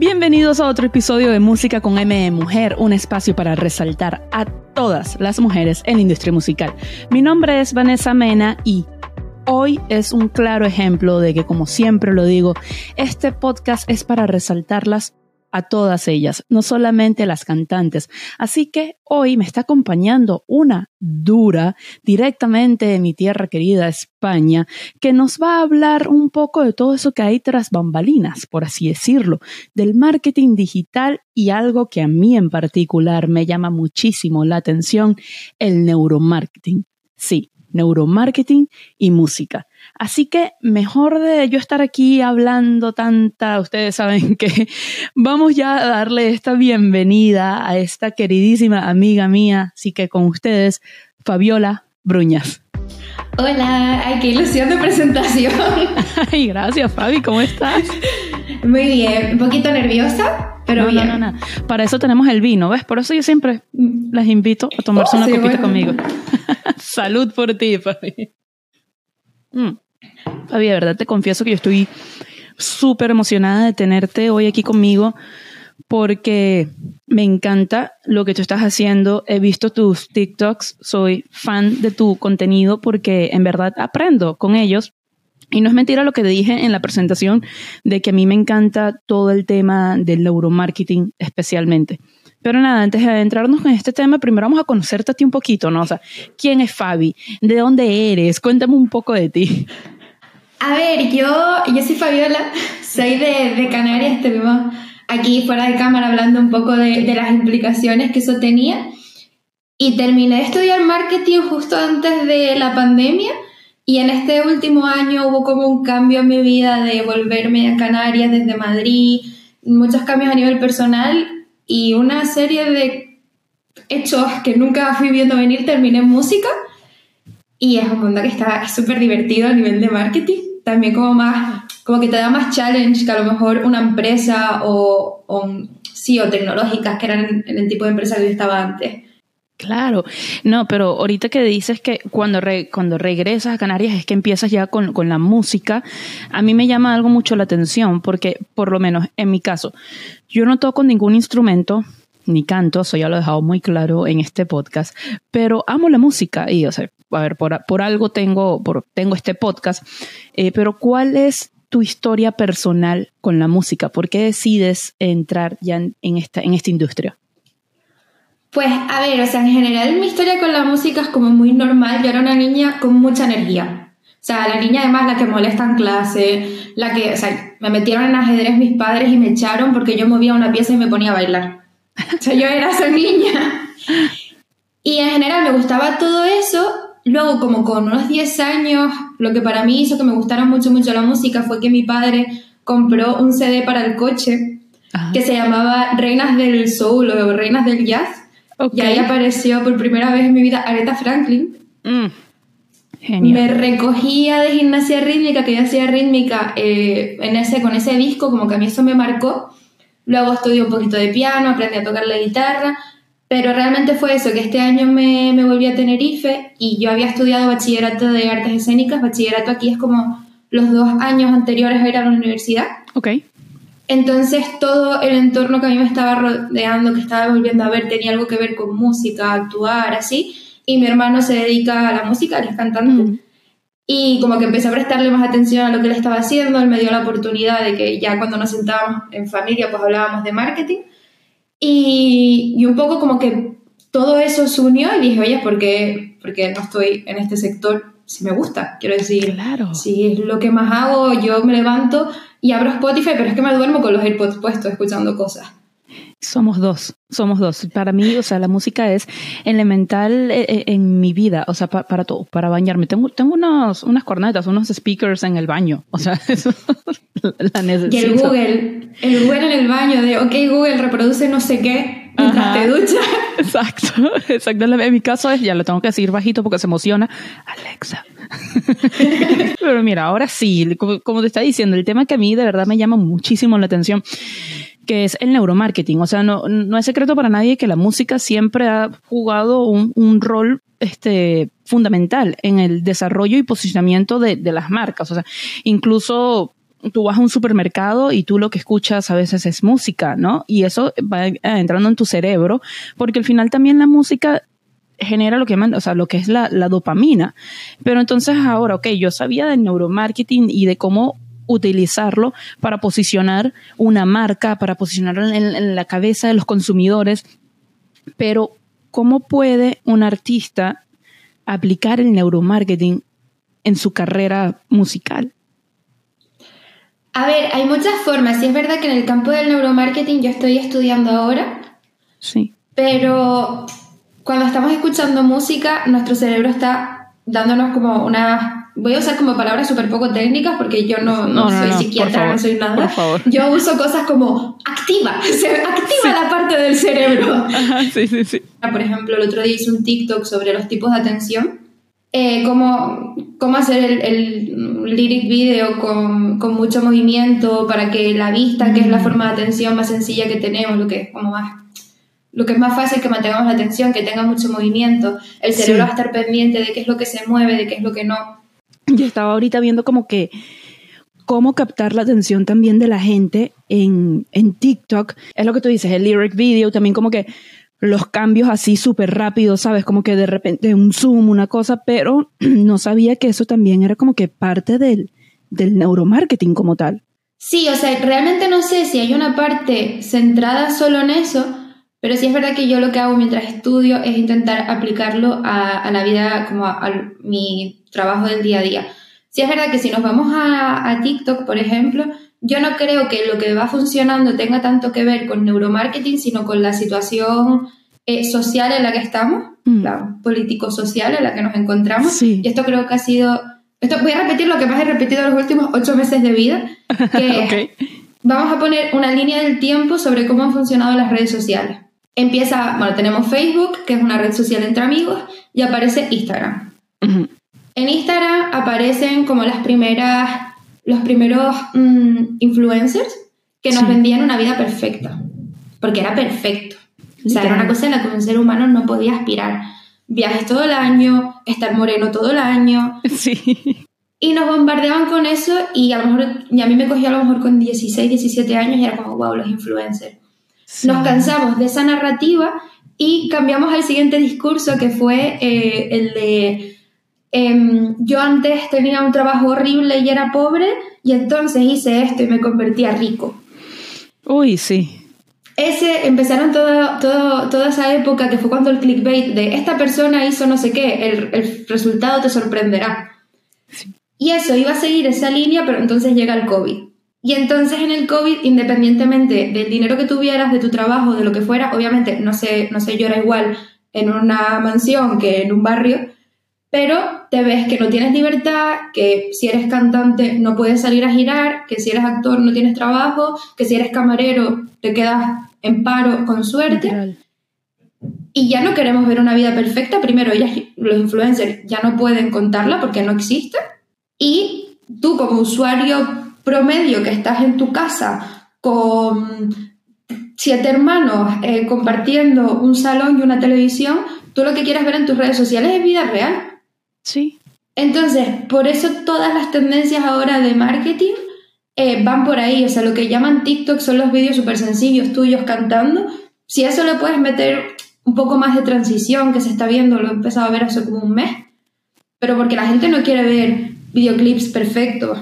Bienvenidos a otro episodio de Música con M de Mujer, un espacio para resaltar a todas las mujeres en la industria musical. Mi nombre es Vanessa Mena y hoy es un claro ejemplo de que, como siempre lo digo, este podcast es para resaltarlas a todas ellas, no solamente las cantantes. Así que hoy me está acompañando una dura directamente de mi tierra querida España, que nos va a hablar un poco de todo eso que hay tras bambalinas, por así decirlo, del marketing digital y algo que a mí en particular me llama muchísimo la atención, el neuromarketing. Sí, neuromarketing y música. Así que mejor de yo estar aquí hablando tanta, ustedes saben que vamos ya a darle esta bienvenida a esta queridísima amiga mía, así que con ustedes, Fabiola Bruñas. Hola, ay, qué ilusión de presentación. Ay, gracias Fabi, ¿cómo estás? Muy bien, un poquito nerviosa, pero bien. No, no, no. Para eso tenemos el vino, ¿ves? Por eso yo siempre las invito a tomarse oh, una copita conmigo. Salud por ti, Fabi. Mm. Fabi, de verdad te confieso que yo estoy súper emocionada de tenerte hoy aquí conmigo porque me encanta lo que tú estás haciendo. He visto tus TikToks, soy fan de tu contenido porque en verdad aprendo con ellos. Y no es mentira lo que te dije en la presentación de que a mí me encanta todo el tema del neuromarketing especialmente. Pero nada, antes de adentrarnos en este tema, primero vamos a conocerte a ti un poquito, ¿no? O sea, ¿quién es Fabi? ¿De dónde eres? Cuéntame un poco de ti. A ver, yo, yo soy Fabiola, soy de, de Canarias, estuvimos aquí fuera de cámara hablando un poco de, de las implicaciones que eso tenía. Y terminé de estudiar marketing justo antes de la pandemia. Y en este último año hubo como un cambio en mi vida de volverme a Canarias desde Madrid, muchos cambios a nivel personal y una serie de hechos que nunca fui viendo venir, terminé en música y es un mundo que está súper divertido a nivel de marketing, también como más, como que te da más challenge que a lo mejor una empresa o, o sí, o tecnológicas que eran el tipo de empresa que yo estaba antes. Claro, no, pero ahorita que dices que cuando, cuando regresas a Canarias es que empiezas ya con, con, la música, a mí me llama algo mucho la atención porque, por lo menos en mi caso, yo no toco ningún instrumento, ni canto, eso ya lo he dejado muy claro en este podcast, pero amo la música y, o sea, a ver, por, por algo tengo, por, tengo este podcast, eh, pero ¿cuál es tu historia personal con la música? ¿Por qué decides entrar ya en esta, en esta industria? Pues a ver, o sea, en general mi historia con la música es como muy normal. Yo era una niña con mucha energía. O sea, la niña además la que molesta en clase, la que, o sea, me metieron en ajedrez mis padres y me echaron porque yo movía una pieza y me ponía a bailar. O sea, yo era esa niña. Y en general me gustaba todo eso. Luego, como con unos 10 años, lo que para mí hizo que me gustara mucho, mucho la música fue que mi padre compró un CD para el coche que se llamaba Reinas del Soul o Reinas del Jazz y ahí apareció por primera vez en mi vida Aretha Franklin. Mm. Me recogía de gimnasia rítmica, que yo hacía rítmica eh, en ese, con ese disco, como que a mí eso me marcó. Luego estudié un poquito de piano, aprendí a tocar la guitarra, pero realmente fue eso, que este año me, me volví a Tenerife y yo había estudiado bachillerato de artes escénicas. Bachillerato aquí es como los dos años anteriores a ir a la universidad. Ok. Entonces todo el entorno que a mí me estaba rodeando, que estaba volviendo a ver, tenía algo que ver con música, actuar, así. Y mi hermano se dedica a la música, él es cantante. Mm. Y como que empecé a prestarle más atención a lo que él estaba haciendo, él me dio la oportunidad de que ya cuando nos sentábamos en familia, pues hablábamos de marketing. Y, y un poco como que todo eso se unió y dije, oye, ¿por qué, porque no estoy en este sector si me gusta? Quiero decir, claro. si es lo que más hago, yo me levanto y abro Spotify, pero es que me duermo con los AirPods puestos escuchando cosas. Somos dos, somos dos. Para mí, o sea, la música es elemental eh, eh, en, mi vida, o sea, para todo, para bañarme. Tengo, tengo unos, unas cornetas, unos speakers en el baño, o sea, eso la necesito. Y el Google, el Google en el baño de, ok, Google, reproduce no sé qué mientras te duchas. Exacto, exacto. En mi caso es, ya lo tengo que decir bajito porque se emociona, Alexa, Pero mira, ahora sí, como, te está diciendo, el tema que a mí de verdad me llama muchísimo la atención que es el neuromarketing. O sea, no, no es secreto para nadie que la música siempre ha jugado un, un rol este, fundamental en el desarrollo y posicionamiento de, de, las marcas. O sea, incluso tú vas a un supermercado y tú lo que escuchas a veces es música, ¿no? Y eso va entrando en tu cerebro, porque al final también la música genera lo que o sea, lo que es la, dopamina. Pero entonces ahora, ok, yo sabía del neuromarketing y de cómo utilizarlo para posicionar una marca, para posicionarlo en, la cabeza de los consumidores, pero ¿cómo puede un artista aplicar el neuromarketing en su carrera musical? A ver, hay muchas formas. Y es verdad que en el campo del neuromarketing yo estoy estudiando ahora. Sí. Pero cuando estamos escuchando música, nuestro cerebro está dándonos como una... Voy a usar como palabras súper poco técnicas porque yo no, no, soy psiquiatra, no soy nada. Yo uso cosas como activa, se activa la parte del cerebro. sí, sí, sí. Por ejemplo, el otro día hice un TikTok sobre los tipos de atención. Eh, cómo, cómo, hacer el, el lyric video con, con, mucho movimiento para que la vista, que es la mm. forma de atención más sencilla que tenemos, lo que es como más lo que es más fácil que mantengamos la atención, que tenga mucho movimiento, el cerebro va a estar pendiente de qué es lo que se mueve, de qué es lo que no. Yo estaba ahorita viendo como que cómo captar la atención también de la gente en, en TikTok. Es lo que tú dices, el lyric video, también como que los cambios así súper rápidos, ¿sabes? Como que de repente un zoom, una cosa, pero no sabía que eso también era como que parte del, del neuromarketing como tal. Sí, o sea, realmente no sé si hay una parte centrada solo en eso, pero sí es verdad que yo lo que hago mientras estudio es intentar aplicarlo a, la vida, como a, mi trabajo del día a día. Sí es verdad que si nos vamos a, TikTok, por ejemplo, yo no creo que lo que va funcionando tenga tanto que ver con neuromarketing, sino con la situación eh, social en la que estamos, mm. la político-social en la que nos encontramos. Y esto creo que ha sido... Esto, voy a repetir lo que más he repetido los últimos ocho meses de vida, que vamos a poner una línea del tiempo sobre cómo han funcionado las redes sociales. Empieza, bueno, tenemos Facebook, que es una red social entre amigos, y aparece Instagram. En Instagram aparecen como las primeras, los primeros mm, influencers que nos vendían una vida perfecta, porque era perfecto. O sea, era una cosa en la que un ser humano no podía aspirar. Viajes todo el año, estar moreno todo el año. Sí. Y nos bombardeaban con eso y a lo mejor, y a mí me cogía a lo mejor con 16, 17 años y era como, wow, los influencers. Nos cansamos de esa narrativa y cambiamos al siguiente discurso que fue eh, el de em, yo antes tenía un trabajo horrible y era pobre y entonces hice esto y me convertía rico. Uy, sí. Ese, empezaron todo, todo, toda esa época que fue cuando el clickbait de esta persona hizo no sé qué, el, el resultado te sorprenderá. Y eso iba a seguir esa línea, pero entonces llega el COVID. Y entonces en el COVID, independientemente del dinero que tuvieras, de tu trabajo, de lo que fuera, obviamente no sé, no sé llora igual en una mansión que en un barrio, pero te ves que no tienes libertad, que si eres cantante no puedes salir a girar, que si eres actor no tienes trabajo, que si eres camarero te quedas en paro con suerte. Y ya no queremos ver una vida perfecta. Primero, ellas, los influencers ya no pueden contarla porque no existe. Y tú como usuario promedio que estás en tu casa con siete hermanos eh, compartiendo un salón y una televisión, tú lo que quieres ver en tus redes sociales es vida real. Sí. Entonces, por eso todas las tendencias ahora de marketing eh, van por ahí. O sea, lo que llaman TikTok son los vídeos súper sencillos tuyos cantando. Si eso le puedes meter un poco más de transición que se está viendo, lo he empezado a ver hace como un mes. Pero porque la gente no quiere ver videoclips perfectos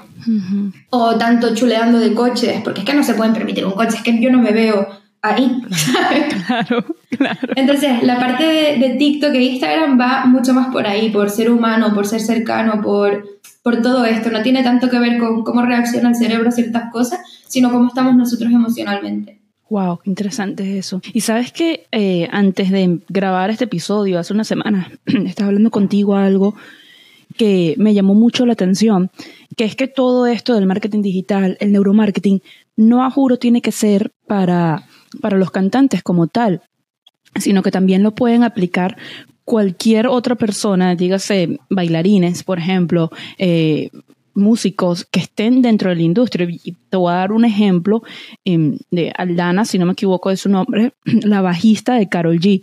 o tanto chuleando de coches, porque es que no se pueden permitir un coche, es que yo no me veo ahí. Claro, claro. Entonces, la parte de, TikTok e Instagram va mucho más por ahí, por ser humano, por ser cercano, por, por todo esto. No tiene tanto que ver con cómo reacciona el cerebro a ciertas cosas, sino cómo estamos nosotros emocionalmente. Wow, qué interesante eso. Y sabes que eh, antes de grabar este episodio, hace una semana, estaba hablando contigo algo que me llamó mucho la atención, que es que todo esto del marketing digital, el neuromarketing, no a juro tiene que ser para, para los cantantes como tal, sino que también lo pueden aplicar cualquier otra persona, dígase bailarines, por ejemplo, eh, músicos que estén dentro de la industria. Y te voy a dar un ejemplo em, de Aldana, si no me equivoco de su nombre, la bajista de Carol G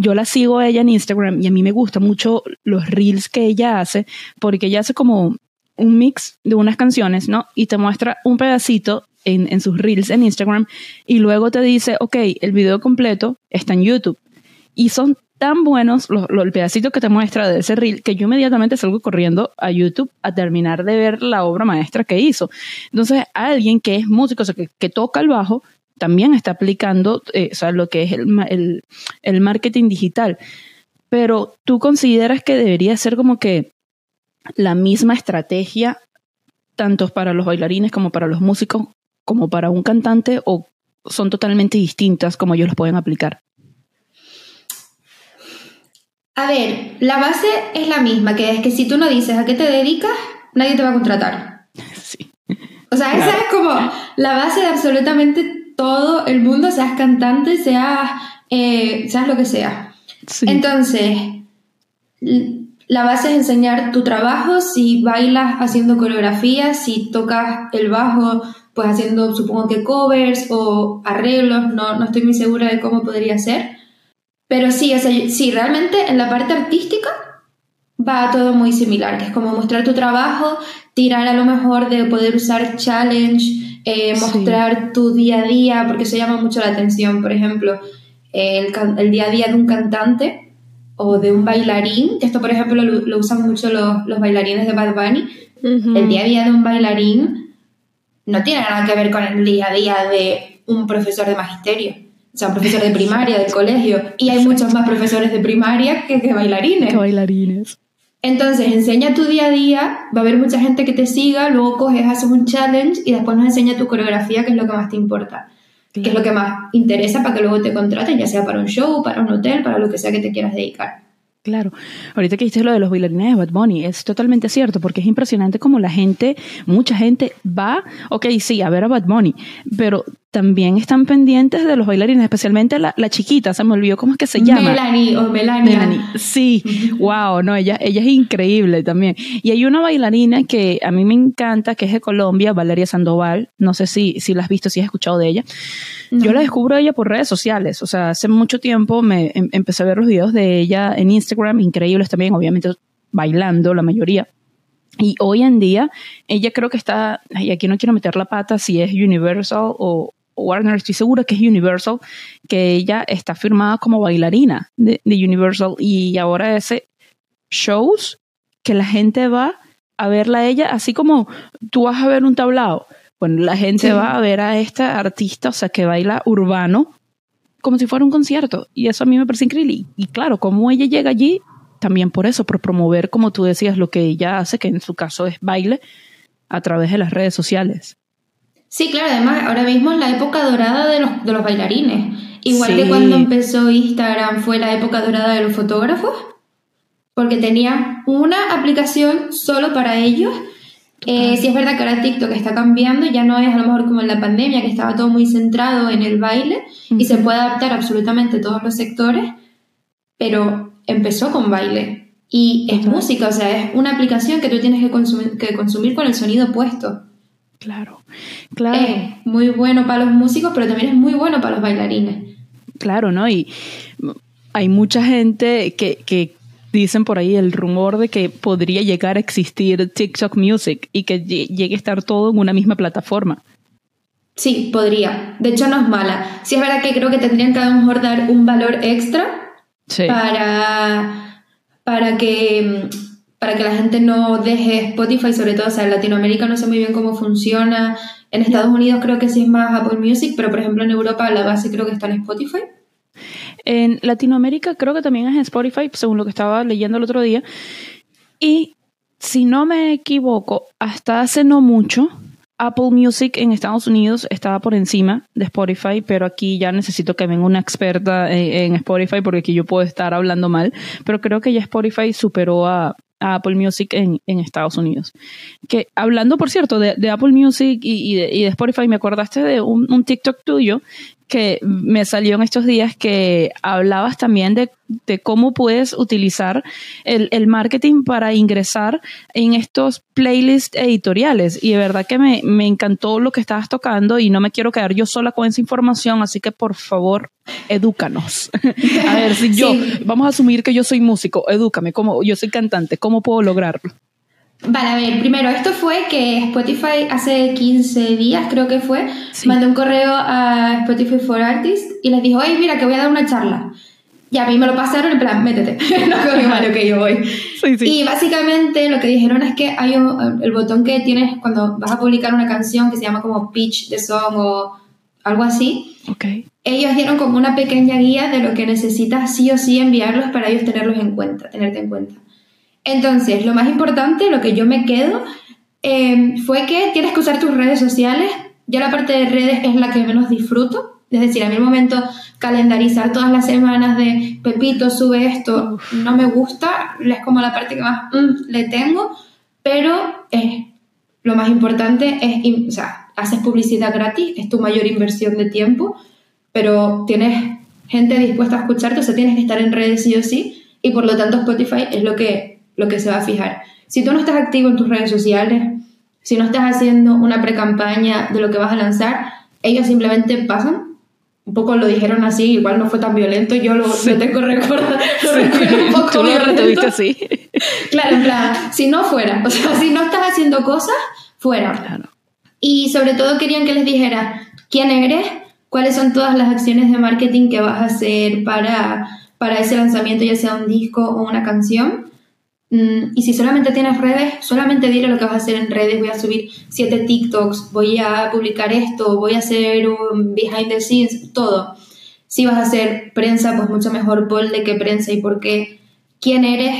yo la sigo a ella en Instagram y a mí me gustan mucho los reels que ella hace, porque ella hace como un mix de unas canciones, ¿no? Y te muestra un pedacito en, en, sus reels en Instagram y luego te dice, ok, el video completo está en YouTube. Y son tan buenos los, el pedacito que te muestra de ese reel que yo inmediatamente salgo corriendo a YouTube a terminar de ver la obra maestra que hizo. Entonces, alguien que es músico, o sea, que, que toca el bajo, también está aplicando eh, o sea, lo que es el, el, el marketing digital. Pero tú consideras que debería ser como que la misma estrategia, tanto para los bailarines como para los músicos, como para un cantante, o son totalmente distintas como ellos los pueden aplicar? A ver, la base es la misma, que es que si tú no dices a qué te dedicas, nadie te va a contratar. Sí. O sea, esa es como la base de absolutamente todo el mundo, seas cantante, seas, eh, seas lo que sea. Entonces, la base es enseñar tu trabajo, si bailas haciendo coreografías, si tocas el bajo, pues haciendo supongo que covers o arreglos, no, no estoy muy segura de cómo podría ser. Pero sí, o sea, sí, realmente en la parte artística va todo muy similar, que es como mostrar tu trabajo, tirar a lo mejor de poder usar challenge, eh, mostrar tu día a día, porque eso llama mucho la atención. Por ejemplo, el, el, día a día de un cantante o de un bailarín, que esto por ejemplo lo, usan mucho los, los, bailarines de Bad Bunny, el día a día de un bailarín no tiene nada que ver con el día a día de un profesor de magisterio o sea, un profesor de primaria, del colegio, y hay muchos más profesores de primaria que, que bailarines. Que bailarines. Entonces, enseña tu día a día, va a haber mucha gente que te siga, luego coges, haces un challenge y después nos enseña tu coreografía, que es lo que más te importa, que es lo que más interesa para que luego te contraten, ya sea para un show, para un hotel, para lo que sea que te quieras dedicar. Claro, ahorita que dijiste lo de los bailarines de Bad Bunny, es totalmente cierto, porque es impresionante como la gente, mucha gente va, ok, sí, a ver a Bad Bunny, pero también están pendientes de los bailarines, especialmente la, la chiquita, se me olvidó cómo es que se llama. Melanie o Melania. Melanie. Sí, wow, no, ella, ella es increíble también. Y hay una bailarina que a mí me encanta, que es de Colombia, Valeria Sandoval, no sé si, si la has visto, si has escuchado de ella. Yo la descubro ella por redes sociales, o sea, hace mucho tiempo me em, empecé a ver los videos de ella en Instagram, increíbles también, obviamente bailando la mayoría. Y hoy en día, ella creo que está, y aquí no quiero meter la pata si es Universal o, Warner, estoy segura que es Universal, que ella está firmada como bailarina de, Universal y ahora ese shows que la gente va a verla a ella, así como tú vas a ver un tablado. Bueno, la gente va a ver a esta artista, o sea, que baila urbano, como si fuera un concierto. Y eso a mí me parece increíble. Y, claro, como ella llega allí, también por eso, por promover, como tú decías, lo que ella hace, que en su caso es baile, a través de las redes sociales. Sí, claro, además ahora mismo es la época dorada de los, de los bailarines. Igual que cuando empezó Instagram fue la época dorada de los fotógrafos, porque tenía una aplicación solo para ellos. Eh, sí es verdad que ahora TikTok está cambiando, ya no es a lo mejor como en la pandemia, que estaba todo muy centrado en el baile y se puede adaptar absolutamente a todos los sectores, pero empezó con baile y es música, o sea, es una aplicación que tú tienes que consumir, que consumir con el sonido puesto. Claro, claro. Es muy bueno para los músicos, pero también es muy bueno para los bailarines. Claro, ¿no? Y hay mucha gente que, que dicen por ahí el rumor de que podría llegar a existir TikTok Music y que llegue a estar todo en una misma plataforma. Sí, podría. De hecho, no es mala. Sí es verdad que creo que tendrían que a lo mejor dar un valor extra para, para que para que la gente no deje Spotify, sobre todo, o sea, en Latinoamérica no sé muy bien cómo funciona, en Estados Unidos creo que sí es más Apple Music, pero por ejemplo en Europa la base creo que está en Spotify. En Latinoamérica creo que también es en Spotify, según lo que estaba leyendo el otro día. Y si no me equivoco, hasta hace no mucho, Apple Music en Estados Unidos estaba por encima de Spotify, pero aquí ya necesito que venga una experta en, Spotify porque aquí yo puedo estar hablando mal, pero creo que ya Spotify superó a, Apple Music en, Estados Unidos. Que hablando, por cierto, de, Apple Music y, de, Spotify, me acordaste de un, TikTok tuyo que me salió en estos días que hablabas también de, cómo puedes utilizar el, marketing para ingresar en estos playlists editoriales. Y de verdad que me, me, encantó lo que estabas tocando y no me quiero quedar yo sola con esa información, así que por favor, edúcanos. a ver, si yo, vamos a asumir que yo soy músico, edúcame, como yo soy cantante, ¿cómo puedo lograrlo? Vale, a ver, primero, esto fue que Spotify hace 15 días, creo que fue, mandó un correo a Spotify for Artists y les dijo, hey, mira, que voy a dar una charla. Y a mí me lo pasaron en plan, métete, no creo malo que yo voy. Y básicamente lo que dijeron es que hay un, el botón que tienes cuando vas a publicar una canción que se llama como pitch de song o algo así. Okay. Ellos dieron como una pequeña guía de lo que necesitas sí o sí enviarlos para ellos tenerlos en cuenta, tenerte en cuenta. Entonces, lo más importante, lo que yo me quedo, eh, fue que tienes que usar tus redes sociales. Yo la parte de redes es la que menos disfruto. Es decir, a mí el momento calendarizar todas las semanas de Pepito sube esto no me gusta, es como la parte que más mm, le tengo, pero lo más importante es, o sea, haces publicidad gratis, es tu mayor inversión de tiempo, pero tienes gente dispuesta a escucharte, o sea, tienes que estar en redes sí o sí, y por lo tanto Spotify es lo que, lo que se va a fijar. Si tú no estás activo en tus redes sociales, si no estás haciendo una pre-campaña de lo que vas a lanzar, ellos simplemente pasan un poco lo dijeron así, igual no fue tan violento, yo lo, tengo recordado, lo un poco Tú lo así. Claro, en plan, si no fuera, o sea, si no estás haciendo cosas, fuera. Claro. Y sobre todo querían que les dijera quién eres, cuáles son todas las acciones de marketing que vas a hacer para, para ese lanzamiento, ya sea un disco o una canción. Mm, y si solamente tienes redes, solamente dile lo que vas a hacer en redes. Voy a subir siete TikToks, voy a publicar esto, voy a hacer un behind the scenes, todo. Si vas a hacer prensa, pues mucho mejor de que prensa y por qué. ¿Quién eres?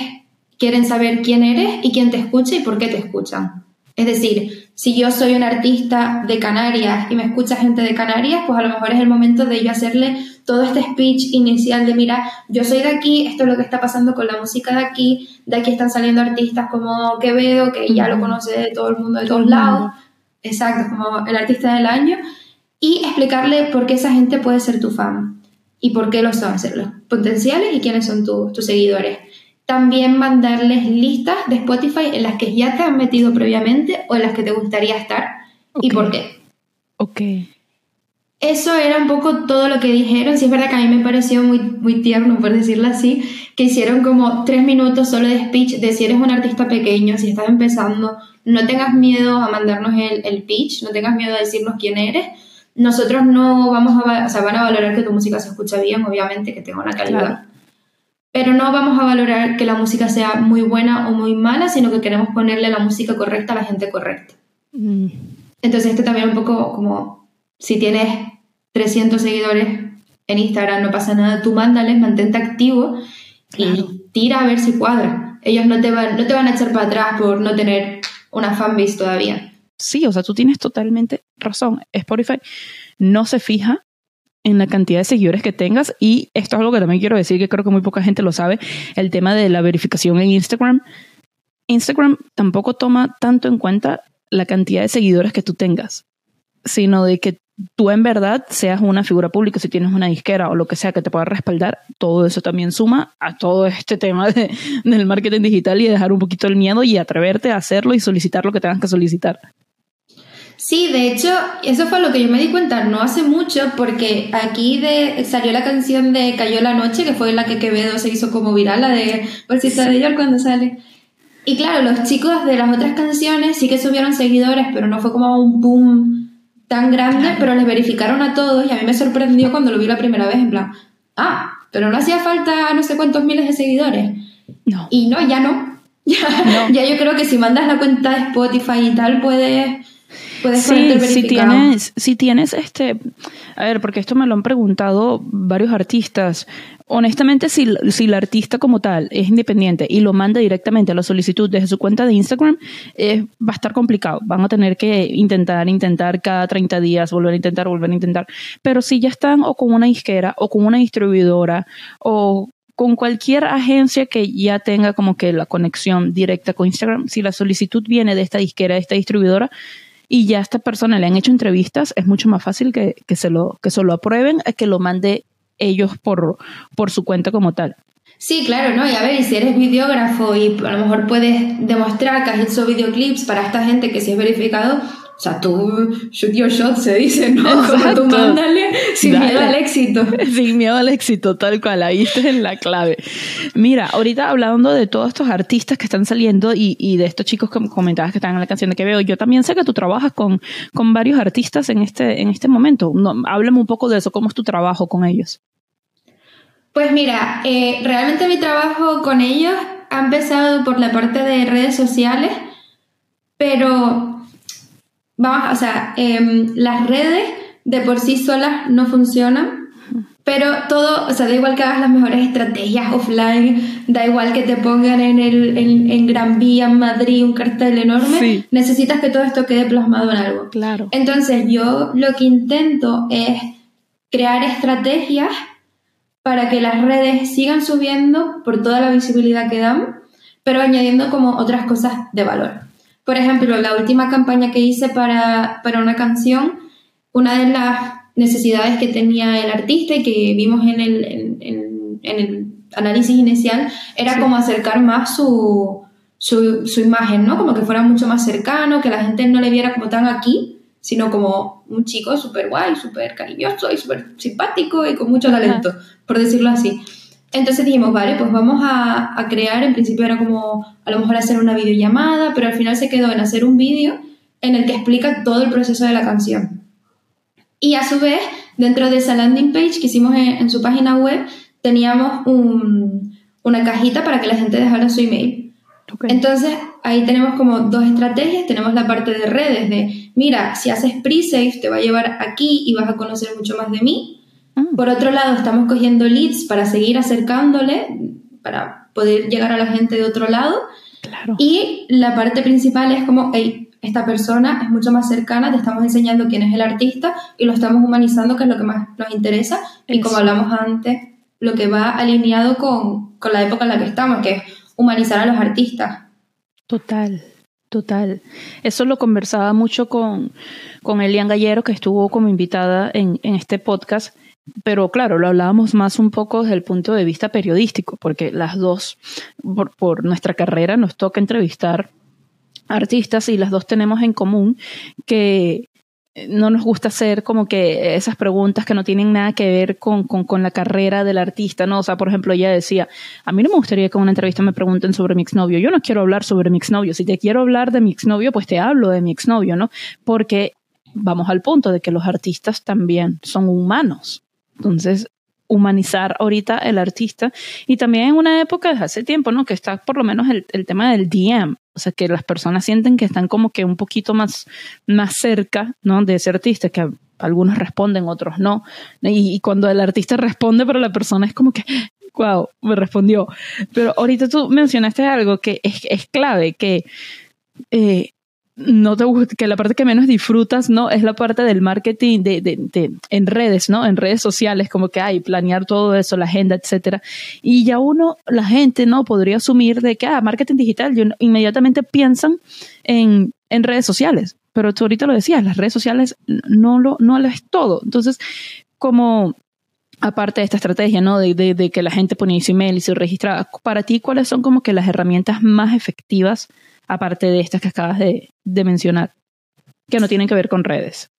Quieren saber quién eres y quién te escucha y por qué te escuchan. Es decir, si yo soy un artista de Canarias y me escucha gente de Canarias, pues a lo mejor es el momento de yo hacerle todo este speech inicial de, mira, yo soy de aquí, esto es lo que está pasando con la música de aquí, de aquí están saliendo artistas como Quevedo, que ya lo conoce de todo el mundo, de todos lados, exacto, como el artista del año, y explicarle por qué esa gente puede ser tu fan y por qué lo son, los potenciales y quiénes son tus seguidores también mandarles listas de Spotify en las que ya te han metido previamente o en las que te gustaría estar y por qué. Ok. Eso era un poco todo lo que dijeron. Sí, es verdad que a mí me pareció muy, muy tierno, por decirlo así, que hicieron como tres minutos solo de speech de si eres un artista pequeño, si estás empezando, no tengas miedo a mandarnos el, el pitch, no tengas miedo a decirnos quién eres. Nosotros no vamos a, o sea, van a valorar que tu música se escucha bien, obviamente, que tenga una calidad pero no vamos a valorar que la música sea muy buena o muy mala, sino que queremos ponerle la música correcta a la gente correcta. Mm. Entonces, este también un poco como si tienes 300 seguidores en Instagram, no pasa nada, tú mándales, mantente activo y tira a ver si cuadra. Ellos no te, van, no te van a echar para atrás por no tener una fanbase todavía. Sí, o sea, tú tienes totalmente razón. Spotify no se fija en la cantidad de seguidores que tengas y esto es algo que también quiero decir que creo que muy poca gente lo sabe, el tema de la verificación en Instagram. Instagram tampoco toma tanto en cuenta la cantidad de seguidores que tú tengas, sino de que tú en verdad seas una figura pública, si tienes una disquera o lo que sea que te pueda respaldar, todo eso también suma a todo este tema de, del marketing digital y dejar un poquito el miedo y atreverte a hacerlo y solicitar lo que tengas que solicitar. Sí, de hecho, eso fue lo que yo me di cuenta no hace mucho, porque aquí de, salió la canción de Cayó la Noche, que fue la que Quevedo se hizo como viral, la de Bolsita de York cuando sale. Y claro, los chicos de las otras canciones sí que subieron seguidores, pero no fue como un boom tan grande, pero les verificaron a todos y a mí me sorprendió cuando lo vi la primera vez, en plan, ah, pero no hacía falta no sé cuántos miles de seguidores. No. Y no, ya no. Ya, ya yo creo que si mandas la cuenta de Spotify y tal, puedes sí, si tienes, si tienes este, a ver, porque esto me lo han preguntado varios artistas. Honestamente, si, si el artista como tal es independiente y lo manda directamente a la solicitud desde su cuenta de Instagram, eh, va a estar complicado. Van a tener que intentar, intentar cada 30 días, volver a intentar, volver a intentar. Pero si ya están o con una disquera o con una distribuidora o con cualquier agencia que ya tenga como que la conexión directa con Instagram, si la solicitud viene de esta disquera, de esta distribuidora, y ya a esta persona le han hecho entrevistas, es mucho más fácil que, que se, lo, que se lo aprueben a que lo mande ellos por, por su cuenta como tal. Sí, claro, ¿no? Y a ver, y si eres videógrafo y a lo mejor puedes demostrar que has hecho videoclips para esta gente que si es verificado, O sea, tú shoot your shot, se dice, ¿no? Como tú mándale sin miedo al éxito. Sin miedo al éxito, tal cual, ahí está en la clave. Mira, ahorita hablando de todos estos artistas que están saliendo y, y de estos chicos que comentabas que están en la canción de que veo, yo también sé que tú trabajas con, con varios artistas en este, en este momento. No, háblame un poco de eso, ¿cómo es tu trabajo con ellos? Pues mira, eh, realmente mi trabajo con ellos ha empezado por la parte de redes sociales, pero vamos, o sea, em, las redes de por sí solas no funcionan, pero todo, o sea, da igual que hagas las mejores estrategias offline, da igual que te pongan en, el, en, Gran Vía, en Madrid, un cartel enorme, necesitas que todo esto quede plasmado en algo. Claro. Entonces, yo lo que intento es crear estrategias para que las redes sigan subiendo por toda la visibilidad que dan, pero añadiendo como otras cosas de valor. Por ejemplo, la última campaña que hice para, una canción, una de las necesidades que tenía el artista y que vimos en el, en, el análisis inicial era como acercar más su, su, imagen, ¿no? Como que fuera mucho más cercano, que la gente no le viera como tan aquí, sino como un chico súper guay, súper cariñoso y súper simpático y con mucho talento, por decirlo así. Entonces dijimos, vale, pues vamos a, crear, en principio era como a lo mejor hacer una videollamada, pero al final se quedó en hacer un vídeo en el que explica todo el proceso de la canción. Y a su vez, dentro de esa landing page que hicimos en, su página web, teníamos una cajita para que la gente dejara su email. Entonces, ahí tenemos como dos estrategias. Tenemos la parte de redes de, mira, si haces pre-save te va a llevar aquí y vas a conocer mucho más de mí. Mm. Por otro lado, estamos cogiendo leads para seguir acercándole, para poder llegar a la gente de otro lado. Y la parte principal es como, hey, esta persona es mucho más cercana, te estamos enseñando quién es el artista y lo estamos humanizando, que es lo que más nos interesa. Y como hablamos antes, lo que va alineado con, con la época en la que estamos, que es humanizar a los artistas. Total. Total. Eso lo conversaba mucho con, con Elian Gallero, que estuvo como invitada en, en este podcast, pero claro, lo hablábamos más un poco desde el punto de vista periodístico, porque las dos, por, nuestra carrera, nos toca entrevistar artistas y las dos tenemos en común que no nos gusta hacer como que esas preguntas que no tienen nada que ver con, con, la carrera del artista, ¿no? O sea, por ejemplo, ella decía, a mí no me gustaría que en una entrevista me pregunten sobre mi exnovio, yo no quiero hablar sobre mi exnovio, si te quiero hablar de mi exnovio, pues te hablo de mi exnovio, ¿no? Porque vamos al punto de que los artistas también son humanos, entonces, humanizar ahorita el artista y también en una época desde hace tiempo, ¿no? Que está por lo menos el, el, tema del DM, o sea, que las personas sienten que están como que un poquito más, más cerca, ¿no? De ese artista, que algunos responden, otros no. Y, y cuando el artista responde, pero la persona es como que, wow, me respondió. Pero ahorita tú mencionaste algo que es, es clave, que eh, no te que la parte que menos disfrutas, ¿no? Es la parte del marketing de, de, en redes, ¿no? En redes sociales, como que hay, planear todo eso, la agenda, etcétera. Y ya uno, la gente, ¿no? Podría asumir de que, ah, marketing digital, inmediatamente piensan en, en redes sociales. Pero tú ahorita lo decías, las redes sociales no lo, no es todo. Entonces, como aparte de esta estrategia, ¿no? De, de, que la gente pone su email y se registra, para ti, ¿cuáles son como que las herramientas más efectivas aparte de estas que acabas de, mencionar, que no tienen que ver con redes?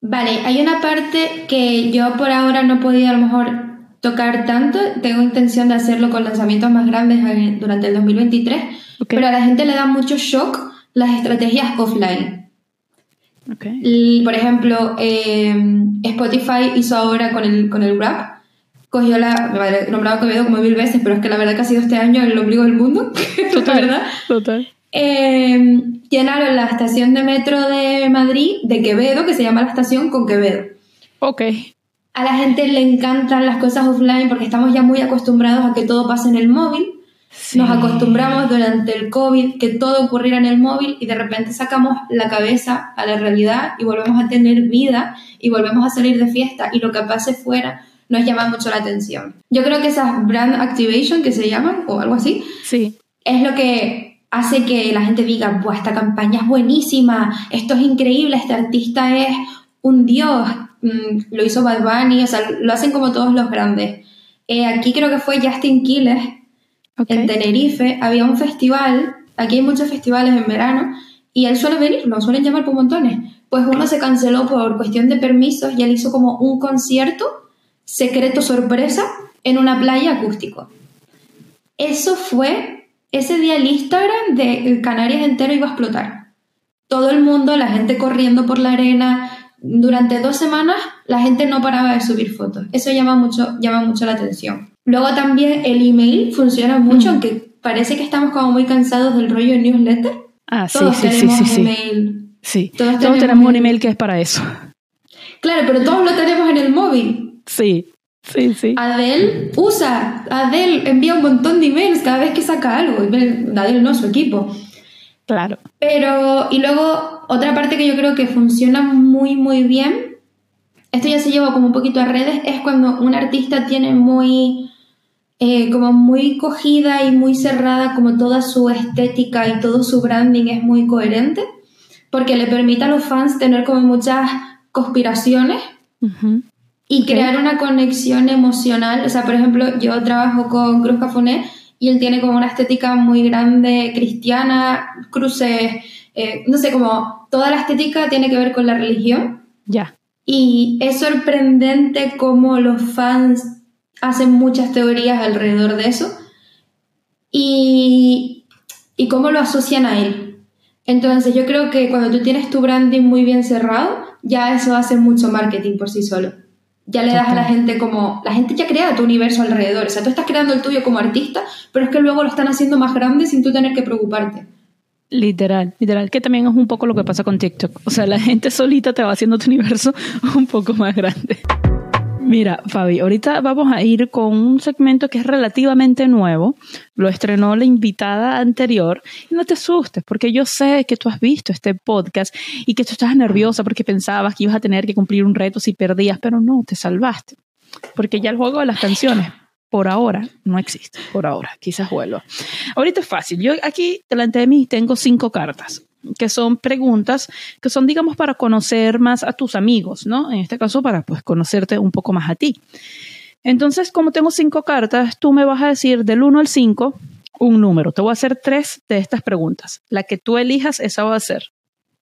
Vale, hay una parte que yo por ahora no he podido a lo mejor tocar tanto, tengo intención de hacerlo con lanzamientos más grandes durante el 2023, pero a la gente le da mucho shock las estrategias offline. Okay. por ejemplo, em, Spotify hizo ahora con el, con el rap, cogió la, me he nombrado como mil veces, pero es que la verdad que ha sido este año el ombligo del mundo, total, ¿verdad? Total eh, llenaron la estación de metro de Madrid de Quevedo, que se llama la estación con Quevedo. Ok. A la gente le encantan las cosas offline porque estamos ya muy acostumbrados a que todo pase en el móvil. Nos acostumbramos durante el COVID que todo ocurriera en el móvil y de repente sacamos la cabeza a la realidad y volvemos a tener vida y volvemos a salir de fiesta y lo que pase fuera nos llama mucho la atención. Yo creo que esas brand activation que se llaman o algo así, sí. es lo que hace que la gente diga, Buah, esta campaña es buenísima, esto es increíble, este artista es un dios, mm, lo hizo Bad Bunny, o sea, lo hacen como todos los grandes. Eh, aquí creo que fue Justin Quiles, en Tenerife, había un festival, aquí hay muchos festivales en verano, y él suele venir, lo suelen llamar por montones. Pues uno se canceló por cuestión de permisos y él hizo como un concierto secreto sorpresa en una playa acústico. Eso fue, ese día el Instagram de Canarias entero iba a explotar. Todo el mundo, la gente corriendo por la arena, durante dos semanas la gente no paraba de subir fotos. Eso llama mucho, llama mucho la atención. Luego también el email funciona mucho, aunque parece que estamos como muy cansados del rollo newsletter. Ah, sí, todos sí, sí, tenemos sí, sí. email. Sí, Todos todos, tenemos, tenemos un email que es para eso. Claro, pero todos lo tenemos en el móvil. Sí, sí, sí. Adele usa, Adele envía un montón de emails cada vez que saca algo. Adele no, su equipo. Claro. Pero, y luego, otra parte que yo creo que funciona muy, muy bien, esto ya se lleva como un poquito a redes, es cuando un artista tiene muy, eh, como muy cogida y muy cerrada, como toda su estética y todo su branding es muy coherente, porque le permite a los fans tener como muchas conspiraciones. Y crear una conexión emocional. O sea, por ejemplo, yo trabajo con Cruz Cafuné y él tiene como una estética muy grande, cristiana, cruces, eh, no sé, como toda la estética tiene que ver con la religión. Ya. Y es sorprendente cómo los fans hacen muchas teorías alrededor de eso y, y cómo lo asocian a él. Entonces yo creo que cuando tú tienes tu branding muy bien cerrado, ya eso hace mucho marketing por sí solo. Ya le das a la gente como... La gente ya crea tu universo alrededor. O sea, tú estás creando el tuyo como artista, pero es que luego lo están haciendo más grande sin tú tener que preocuparte. Literal, literal, que también es un poco lo que pasa con TikTok. O sea, la gente solita te va haciendo tu universo un poco más grande. Mira, Fabi, ahorita vamos a ir con un segmento que es relativamente nuevo. Lo estrenó la invitada anterior. Y no te asustes, porque yo sé que tú has visto este podcast y que tú estás nerviosa porque pensabas que ibas a tener que cumplir un reto si perdías, pero no, te salvaste. Porque ya el juego de las canciones, por ahora, no existe. Por ahora, quizás vuelva. Ahorita es fácil. Yo aquí delante de mí tengo cinco cartas que son preguntas que son, digamos, para conocer más a tus amigos, ¿no? En este caso, para pues conocerte un poco más a ti. Entonces, como tengo cinco cartas, tú me vas a decir del 1 al 5 un número. Te voy a hacer tres de estas preguntas. La que tú elijas, esa va a ser.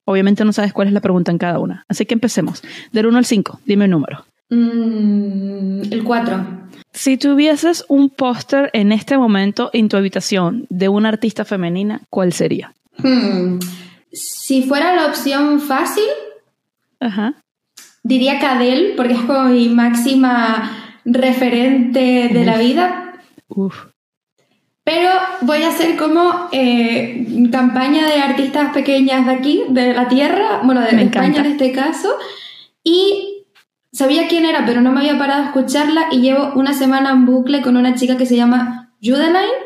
Obviamente no sabes cuál es la pregunta en cada una. Así que empecemos. Del 1 al 5, dime un número. Mm, el 4. Si tuvieses un póster en este momento en tu habitación de una artista femenina, ¿cuál sería? Hmm. Si fuera la opción fácil, Ajá. diría que Adele, porque es como mi máxima referente de la vida. Uf. Pero voy a hacer como eh, campaña de artistas pequeñas de aquí, de la tierra, bueno, de Me España encanta. en este caso. Y sabía quién era, pero no me había parado a escucharla y llevo una semana en bucle con una chica que se llama Judeline.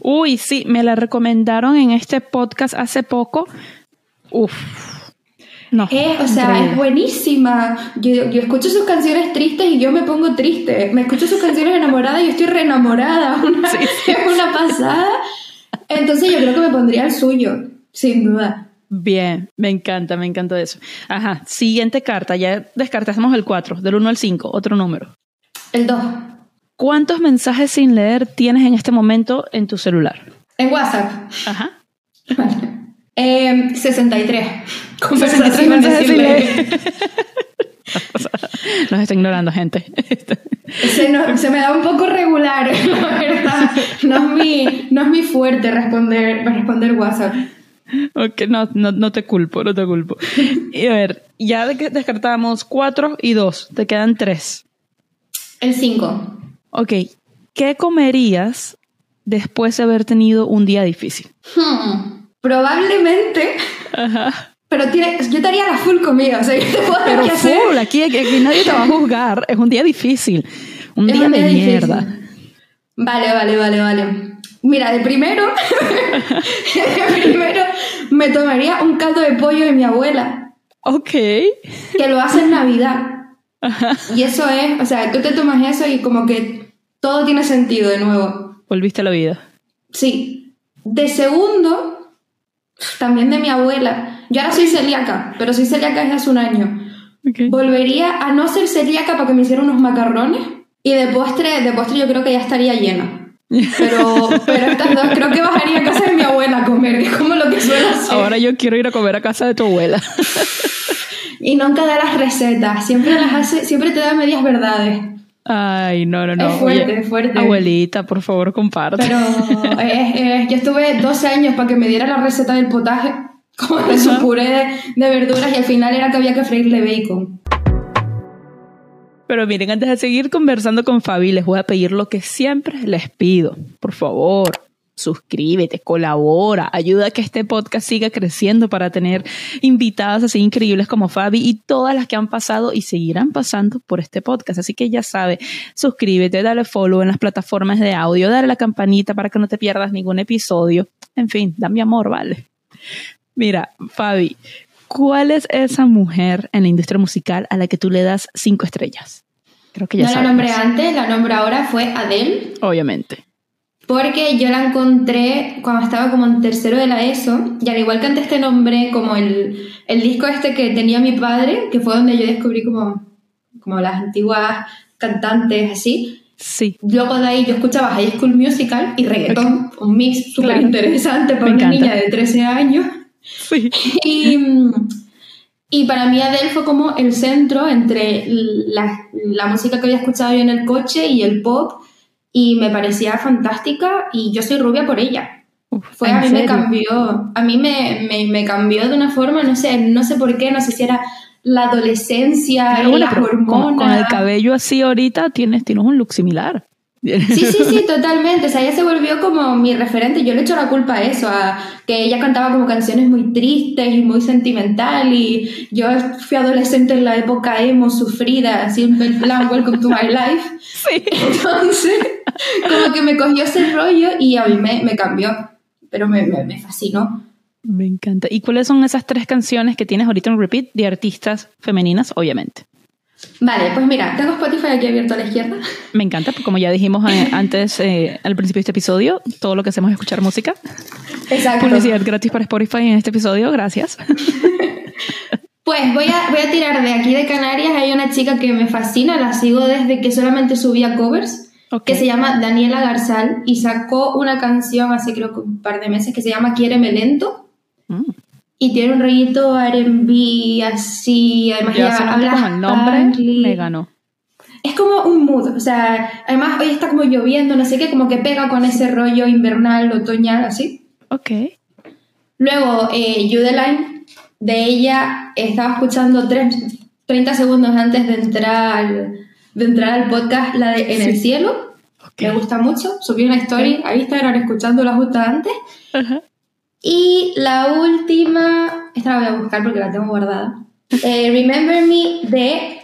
Uy, sí, me la recomendaron en este podcast hace poco. Uf. No. O sea, increíble. es buenísima. Yo, yo escucho sus canciones tristes y yo me pongo triste. Me escucho sus canciones enamoradas y yo estoy reenamorada. Una, Sí, Es una pasada. Entonces yo creo que me pondría el suyo, sin duda. Bien, me encanta, me encanta eso. Ajá, siguiente carta, ya descartamos el 4, del 1 al 5, otro número. El 2. ¿Cuántos mensajes sin leer tienes en este momento en tu celular? En WhatsApp. Ajá. Eh, 63. 63 Conversaciones mensajes sin sin leer. Nos está ignorando, gente. Se, no- se me da un poco regular, la verdad. No es mi, no es mi fuerte responder, responder WhatsApp. Ok, no, no, no te culpo, no te culpo. Y a ver, ya de- descartamos 4 y 2, te quedan 3. El 5. Ok, ¿qué comerías después de haber tenido un día difícil? Hmm, Probablemente, Ajá. pero tiene, yo te haría la full comida, o sea, yo te puedo Pero hacer. full, aquí, nadie te va a juzgar. Es un día difícil. Un Es día un de difícil. mierda. Vale, vale, vale, vale. Mira, de primero, de primero me tomaría un caldo de pollo de mi abuela, Ok. que lo hace en Navidad. Y eso es, o sea, tú te tomas eso y como que todo tiene sentido de nuevo. Volviste a la vida. Sí. De segundo, también de mi abuela. Yo ahora soy celíaca, pero soy celíaca desde hace un año. Ok. Volvería a no ser celíaca para que me hiciera unos macarrones. Y de postre, de postre yo creo que ya estaría llena. Pero, pero estas dos creo que bajaría a casa de mi abuela a comer, que es como lo que suelo hacer. Ahora yo quiero ir a comer a casa de tu abuela. Y nunca da las recetas, siempre las hace, siempre te da medias verdades. Ay, no, no, no. Es fuerte, es fuerte. Abuelita, por favor, comparte. Pero eh, yo estuve 12 años para que me diera la receta del potaje, como de su puré de, de verduras, y al final era que había que freírle bacon. Pero miren, antes de seguir conversando con Fabi, les voy a pedir lo que siempre les pido. Por favor, suscríbete, colabora, ayuda a que este podcast siga creciendo para tener invitadas así increíbles como Fabi y todas las que han pasado y seguirán pasando por este podcast. Así que ya sabe, suscríbete, dale follow en las plataformas de audio, dale la campanita para que no te pierdas ningún episodio. En fin, da mi amor, vale. Mira, Fabi, ¿cuál es esa mujer en la industria musical a la que tú le das cinco estrellas? Creo que ya no la nombré antes, la nombre ahora fue Adele. Obviamente. Porque yo la encontré cuando estaba como en tercero de la ESO, y al igual que antes te nombré como el, el disco este que tenía mi padre, que fue donde yo descubrí como, como las antiguas cantantes así. Sí. Luego de ahí yo escuchaba High School Musical y reggaetón, un mix súper interesante para una niña de 13 años. Sí. Y, y, para mí Adele fue como el centro entre la, la música que había escuchado yo en el coche y el pop y me parecía fantástica y yo soy rubia por ella. Fue, a mí me cambió, a mí me, me, me, cambió de una forma, no sé, no sé por qué, no sé si era la adolescencia, y las hormonas. Con, el cabello así ahorita tienes, tienes un look similar. Sí, sí, sí, totalmente. O sea, ella se volvió como mi referente. Yo le echo la culpa a eso, a que ella cantaba como canciones muy tristes y muy sentimental. Y yo fui adolescente en la época emo, sufrida, así en plan, Welcome to my life. Sí. Entonces, como que me cogió ese rollo y a mí me, me cambió. Pero me, me, me fascinó. Me encanta. ¿Y cuáles son esas tres canciones que tienes ahorita en repeat de artistas femeninas, obviamente? Vale, pues mira, tengo Spotify aquí abierto a la izquierda. Me encanta, porque como ya dijimos eh, antes, eh, al principio de este episodio, todo lo que hacemos es escuchar música. Exacto. Publicidad gratis para Spotify en este episodio, gracias. Pues voy a, voy a tirar de aquí de Canarias. Hay una chica que me fascina, la sigo desde que solamente subía covers, que se llama Daniela Garzal y sacó una canción hace creo que un par de meses que se llama Quiéreme Lento. Mm. Y tiene un rollito R&B así, además ya, ya habla como el nombre me ganó. Es como un mood, o sea, además hoy está como lloviendo, no sé qué, como que pega con ese rollo invernal, otoñal, así. Ok. Luego, eh, Judeline, de ella estaba escuchando 30 segundos antes de entrar, de entrar al podcast, la de En el Cielo. Okay. Me gusta mucho. Subí una story okay. a Instagram escuchándola justo antes. Ajá. Y la última, esta la voy a buscar porque la tengo guardada. Eh, Remember Me de,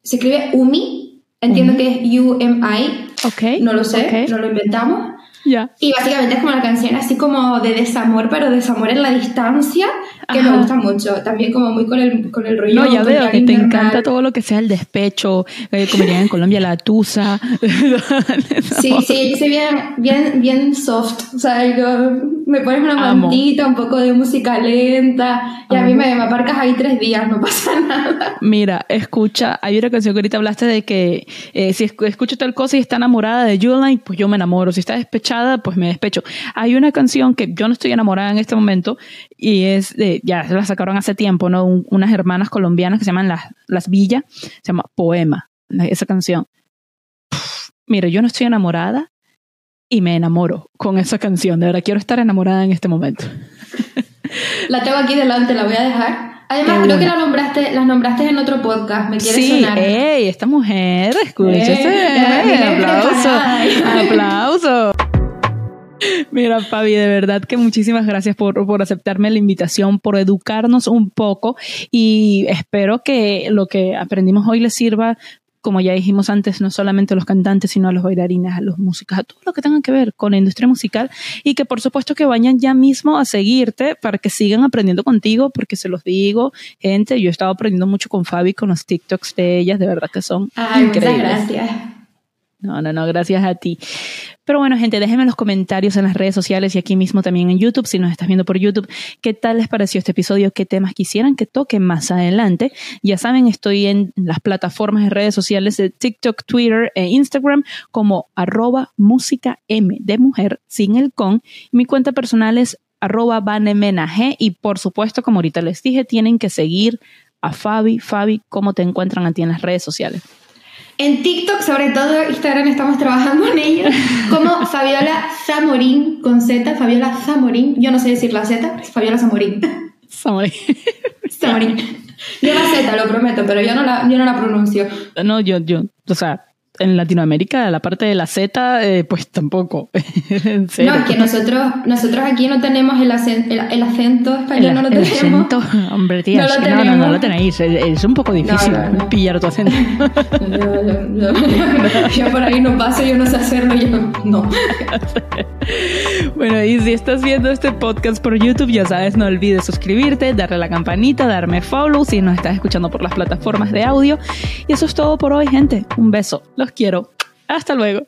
se escribe Umi, entiendo uh -huh. que es U-M-I, okay. no lo sé, okay. no lo inventamos. Yeah. Y básicamente es como una canción así como de desamor, pero desamor en la distancia, que Ajá. me gusta mucho. También como muy con el, con el rollo. No, ya veo que te encanta todo lo que sea el despecho, eh, como dirían en Colombia, la tusa. sí, sí, yo soy bien, bien, bien soft. O sea, yo, me pones una mantita, un poco de música lenta, y Amo. a mí me, me aparcas ahí tres días, no pasa nada. Mira, escucha, hay una canción que ahorita hablaste de que eh, si escucho tal cosa y está enamorada de Julian, pues yo me enamoro. Si está despechada, pues me despecho. Hay una canción que yo no estoy enamorada en este momento y es de, ya la sacaron hace tiempo, ¿no? Un, unas hermanas colombianas que se llaman Las, las Villas, se llama Poema, esa canción. Pff, mira, yo no estoy enamorada y me enamoro con esa canción. De verdad, quiero estar enamorada en este momento. La tengo aquí delante, la voy a dejar. Además, creo que la nombraste, las nombraste en otro podcast, me quiere sí, sonar. ¡Ey! Esta mujer, escúchese. Aplauso, aplauso. Mira, Fabi, de verdad que muchísimas gracias por, por aceptarme la invitación, por educarnos un poco y espero que lo que aprendimos hoy les sirva como ya dijimos antes, no solamente a los cantantes, sino a los bailarines, a los músicos, a todo lo que tenga que ver con la industria musical y que por supuesto que vayan ya mismo a seguirte para que sigan aprendiendo contigo, porque se los digo, gente, yo he estado aprendiendo mucho con Fabi, con los TikToks de ellas, de verdad que son Ay, increíbles. Muchas gracias. No, no, no, gracias a ti. Pero bueno, gente, déjenme en los comentarios en las redes sociales y aquí mismo también en YouTube, si nos estás viendo por YouTube, qué tal les pareció este episodio, qué temas quisieran que toque más adelante. Ya saben, estoy en las plataformas de redes sociales de TikTok, Twitter e Instagram como arroba música M de mujer sin el con. Mi cuenta personal es arroba vanemenag y por supuesto, como ahorita les dije, tienen que seguir a Fabi. Fabi, ¿cómo te encuentran a ti en las redes sociales? En TikTok, sobre todo Instagram, estamos trabajando en ello, como Fabiola Zamorín, con Z, Fabiola Zamorín. Yo no sé decir la Z, es Fabiola Zamorín. Zamorín. Zamorín. Lleva Z, lo prometo, pero yo no la, yo no la pronuncio. No, yo, yo, o sea, en Latinoamérica, la parte de la Z, eh, pues tampoco. no, es que nosotros, nosotros aquí no tenemos el, acento, el, acento español, no lo tenemos. acento, hombre, tía, no, lo no, no, lo tenéis. Es, un poco difícil pillar tu acento. yo, por ahí no paso, yo no sé hacerlo, yo no. bueno, y si estás viendo este podcast por YouTube, ya sabes, no olvides suscribirte, darle a la campanita, darme follow si nos estás escuchando por las plataformas de audio. Y eso es todo por hoy, gente. Un beso. Los quiero. Hasta luego.